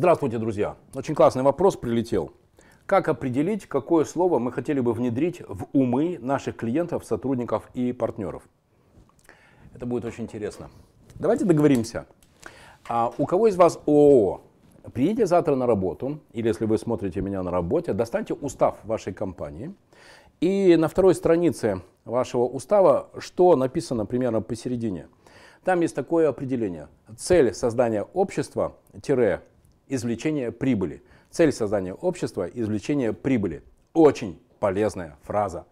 Здравствуйте, друзья. Очень классный вопрос прилетел. Как определить, какое слово мы хотели бы внедрить в умы наших клиентов, сотрудников и партнеров? Это будет очень интересно. Давайте договоримся. А у кого из вас ООО? Приедете завтра на работу, или если вы смотрите меня на работе, достаньте устав вашей компании. И на второй странице вашего устава, что написано примерно посередине? Там есть такое определение. Цель создания общества – извлечение прибыли. Цель создания общества – извлечение прибыли. Очень полезная фраза.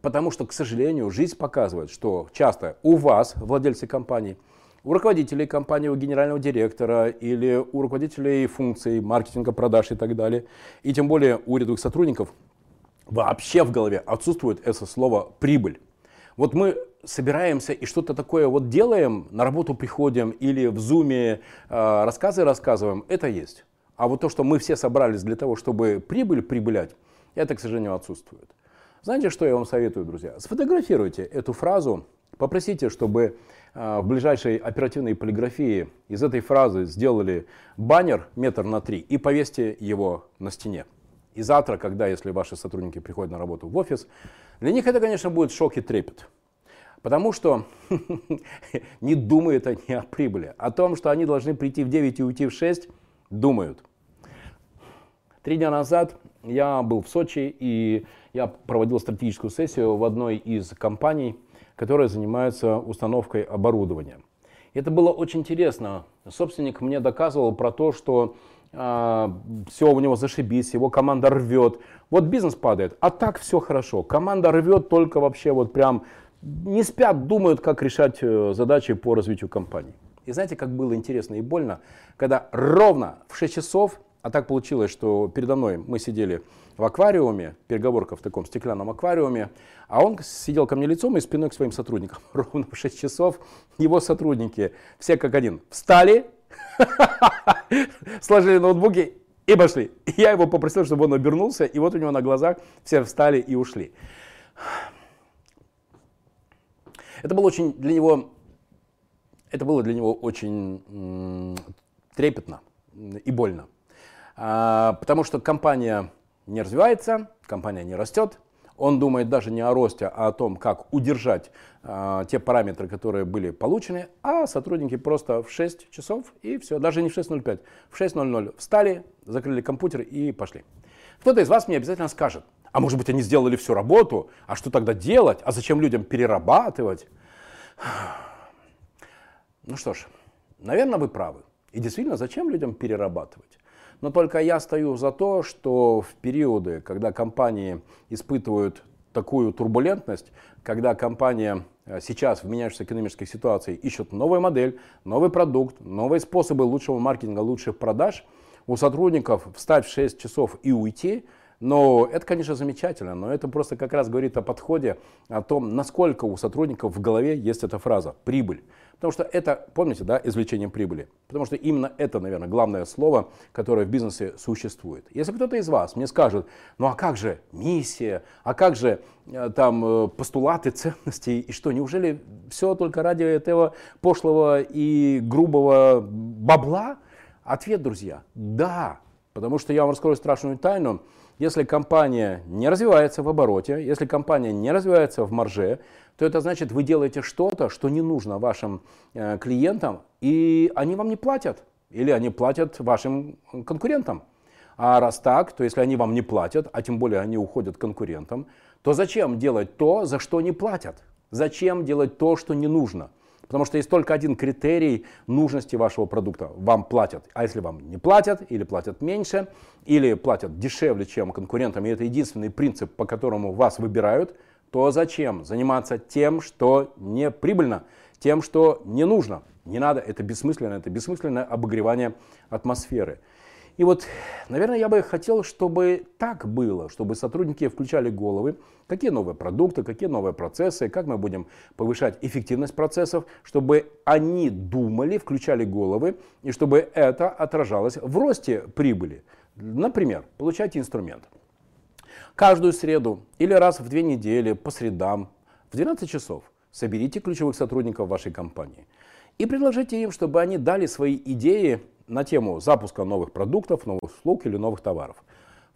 Потому что, к сожалению, жизнь показывает, что часто у вас, владельцы компании, у руководителей компании, у генерального директора или у руководителей функций, маркетинга, продаж и так далее, и тем более у рядовых сотрудников, вообще в голове отсутствует это слово «прибыль». Вот мы собираемся и что-то такое вот делаем, на работу приходим или в зуме э, рассказы рассказываем, это есть. А вот то, что мы все собрались для того, чтобы прибыль прибылять, это, к сожалению, отсутствует. Знаете, что я вам советую, друзья? Сфотографируйте эту фразу, попросите, чтобы э, в ближайшей оперативной полиграфии из этой фразы сделали баннер метр на три и повесьте его на стене. И завтра, когда, если ваши сотрудники приходят на работу в офис, для них это, конечно, будет шок и трепет. Потому что не думают они о прибыли. О том, что они должны прийти в 9 и уйти в 6, думают. Три дня назад я был в Сочи и я проводил стратегическую сессию в одной из компаний, которая занимается установкой оборудования. Это было очень интересно. Собственник мне доказывал про то, что э, а, все у него зашибись, его команда рвет. Вот бизнес падает, а так все хорошо. Команда рвет только вообще вот прям не спят, думают, как решать э, задачи по развитию компании. И знаете, как было интересно и больно, когда ровно в 6 часов, а так получилось, что передо мной мы сидели в аквариуме, переговорка в таком стеклянном аквариуме, а он сидел ко мне лицом и спиной к своим сотрудникам. Ровно в 6 часов его сотрудники, все как один, встали, сложили ноутбуки и пошли. Я его попросил, чтобы он обернулся, и вот у него на глазах все встали и ушли. Это было очень для него, это было для него очень трепетно и больно. А, потому что компания не развивается, компания не растет, он думает даже не о росте, а о том, как удержать э, те параметры, которые были получены, а сотрудники просто в 6 часов и все, даже не в 6.05, в 6.00 встали, закрыли компьютер и пошли. Кто-то из вас мне обязательно скажет, а может быть, они сделали всю работу, а что тогда делать, а зачем людям перерабатывать? Ну что ж, наверное, вы правы. И действительно, зачем людям перерабатывать? Но только я стою за то, что в периоды, когда компании испытывают такую турбулентность, когда компания э, сейчас в меняющейся экономической ситуации ищет новую модель, новый продукт, новые способы лучшего маркетинга, лучших продаж, у сотрудников встать в 6 часов и уйти – но это, конечно, замечательно, но это просто как раз говорит о подходе, о том, насколько у сотрудников в голове есть эта фраза «прибыль». Потому что это, помните, да, извлечение прибыли. Потому что именно это, наверное, главное слово, которое в бизнесе существует. Если кто-то из вас мне скажет, ну а как же миссия, а как же э, там э, постулаты ценностей, и что, неужели все только ради этого пошлого и грубого бабла? Ответ, друзья, да. Потому что я вам раскрою страшную тайну. Если компания не развивается в обороте, если компания не развивается в марже, то это значит, вы делаете что-то, что не нужно вашим э, клиентам, и они вам не платят. Или они платят вашим конкурентам. А раз так, то если они вам не платят, а тем более они уходят к конкурентам, то зачем делать то, за что не платят? Зачем делать то, что не нужно? Потому что есть только один критерий нужности вашего продукта. Вам платят. А если вам не платят, или платят меньше, или платят дешевле, чем конкурентам, и это единственный принцип, по которому вас выбирают, то зачем заниматься тем, что не прибыльно, тем, что не нужно? Не надо, это бессмысленно, это бессмысленное обогревание атмосферы. И вот, наверное, я бы хотел, чтобы так было, чтобы сотрудники включали головы, какие новые продукты, какие новые процессы, как мы будем повышать эффективность процессов, чтобы они думали, включали головы, и чтобы это отражалось в росте прибыли. Например, получайте инструмент. Каждую среду или раз в две недели по средам в 12 часов соберите ключевых сотрудников вашей компании и предложите им, чтобы они дали свои идеи на тему запуска новых продуктов, новых услуг или новых товаров.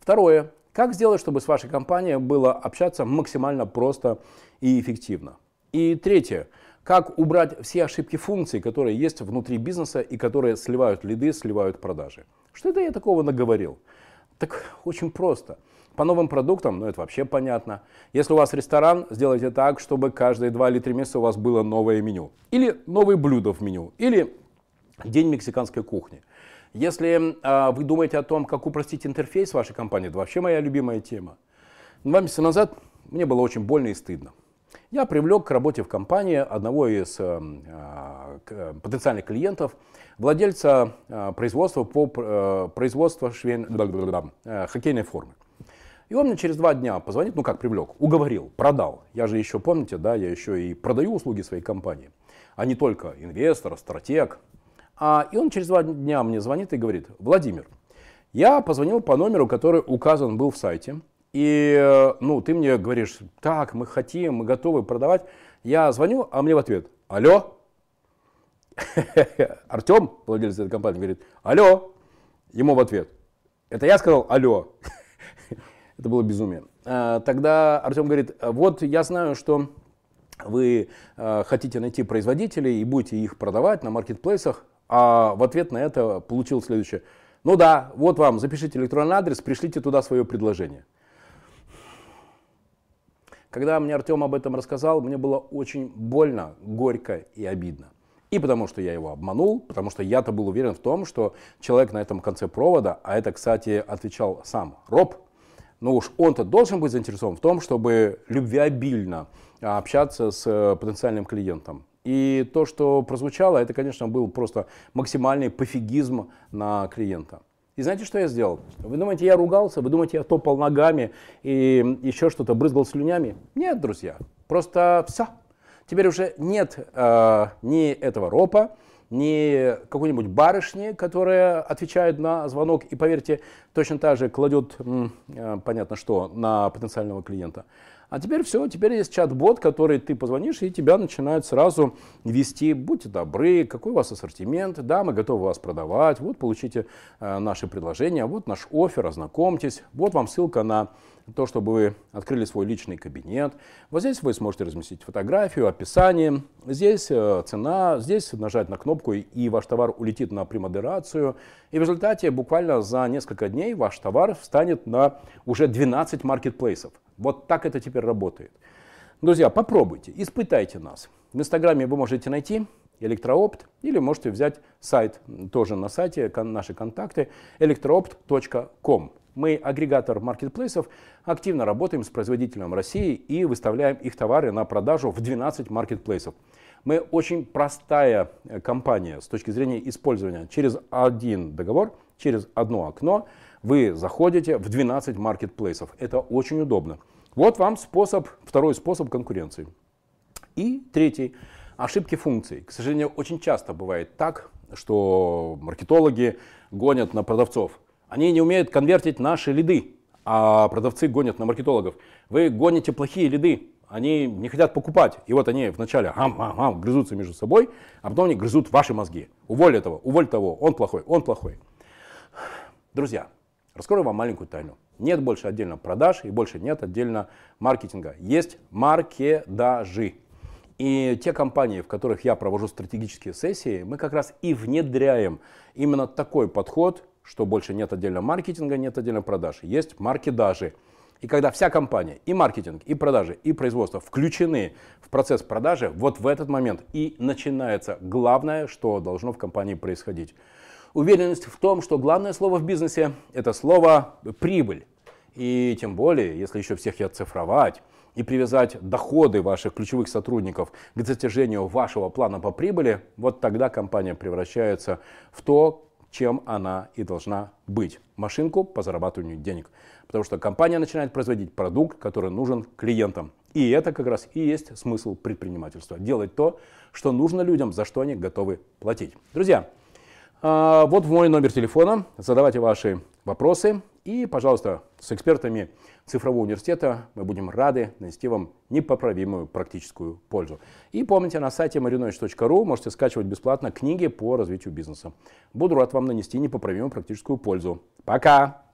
Второе. Как сделать, чтобы с вашей компанией было общаться максимально просто и эффективно? И третье. Как убрать все ошибки функций, которые есть внутри бизнеса и которые сливают лиды, сливают продажи? Что это я такого наговорил? Так очень просто. По новым продуктам, ну это вообще понятно. Если у вас ресторан, сделайте так, чтобы каждые 2 или 3 месяца у вас было новое меню. Или новые блюда в меню. Или день мексиканской кухни. Если э, вы думаете о том, как упростить интерфейс вашей компании, это вообще моя любимая тема. Два месяца назад мне было очень больно и стыдно. Я привлек к работе в компании одного из э, э, потенциальных клиентов, владельца э, производства по э, производству швейн... э, хоккейной формы. И он мне через два дня позвонит, ну как привлек, уговорил, продал. Я же еще, помните, да, я еще и продаю услуги своей компании, а не только инвестор, стратег, а, и он через два дня мне звонит и говорит, Владимир, я позвонил по номеру, который указан был в сайте. И ну, ты мне говоришь, так, мы хотим, мы готовы продавать. Я звоню, а мне в ответ, алло. Артем, владелец этой компании, говорит, алло. Ему в ответ, это я сказал алло. это было безумие. А, тогда Артем говорит, вот я знаю, что вы а, хотите найти производителей и будете их продавать на маркетплейсах, а в ответ на это получил следующее. Ну да, вот вам, запишите электронный адрес, пришлите туда свое предложение. Когда мне Артем об этом рассказал, мне было очень больно, горько и обидно. И потому что я его обманул, потому что я-то был уверен в том, что человек на этом конце провода, а это, кстати, отвечал сам Роб, ну уж он-то должен быть заинтересован в том, чтобы любвеобильно общаться с э, потенциальным клиентом. И то, что прозвучало, это, конечно, был просто максимальный пофигизм на клиента. И знаете, что я сделал? Вы думаете, я ругался? Вы думаете, я топал ногами и еще что-то брызгал слюнями? Нет, друзья. Просто все. Теперь уже нет э, ни этого ропа, ни какой-нибудь барышни, которая отвечает на звонок и, поверьте, точно так же кладет, э, понятно что, на потенциального клиента. А теперь все, теперь есть чат-бот, который ты позвонишь, и тебя начинают сразу вести, будьте добры, какой у вас ассортимент, да, мы готовы вас продавать, вот получите э, наши предложения, вот наш офер, ознакомьтесь, вот вам ссылка на то, чтобы вы открыли свой личный кабинет. Вот здесь вы сможете разместить фотографию, описание, здесь э, цена, здесь нажать на кнопку и ваш товар улетит на премодерацию. И в результате буквально за несколько дней ваш товар встанет на уже 12 маркетплейсов. Вот так это теперь работает. Друзья, попробуйте, испытайте нас. В Инстаграме вы можете найти электроопт или можете взять сайт тоже на сайте, наши контакты electroopt.com. Мы агрегатор маркетплейсов, активно работаем с производителем России и выставляем их товары на продажу в 12 маркетплейсов. Мы очень простая э, компания с точки зрения использования. Через один договор, через одно окно вы заходите в 12 маркетплейсов. Это очень удобно. Вот вам способ, второй способ конкуренции. И третий. Ошибки функций. К сожалению, очень часто бывает так, что маркетологи гонят на продавцов. Они не умеют конвертить наши лиды, а продавцы гонят на маркетологов. Вы гоните плохие лиды, они не хотят покупать. И вот они вначале ам, ам, ам, грызутся между собой, а потом они грызут ваши мозги. Уволь этого, уволь того, он плохой, он плохой. Друзья, раскрою вам маленькую тайну. Нет больше отдельно продаж и больше нет отдельно маркетинга. Есть маркедажи. И те компании, в которых я провожу стратегические сессии, мы как раз и внедряем именно такой подход, что больше нет отдельно маркетинга, нет отдельно продаж. Есть маркедажи. И когда вся компания, и маркетинг, и продажи, и производство включены в процесс продажи, вот в этот момент и начинается главное, что должно в компании происходить. Уверенность в том, что главное слово в бизнесе – это слово «прибыль». И тем более, если еще всех и оцифровать, и привязать доходы ваших ключевых сотрудников к достижению вашего плана по прибыли, вот тогда компания превращается в то, чем она и должна быть. Машинку по зарабатыванию денег. Потому что компания начинает производить продукт, который нужен клиентам. И это как раз и есть смысл предпринимательства. Делать то, что нужно людям, за что они готовы платить. Друзья, вот мой номер телефона. Задавайте ваши вопросы. И, пожалуйста, с экспертами цифрового университета мы будем рады нанести вам непоправимую практическую пользу. И помните, на сайте marinovich.ru можете скачивать бесплатно книги по развитию бизнеса. Буду рад вам нанести непоправимую практическую пользу. Пока!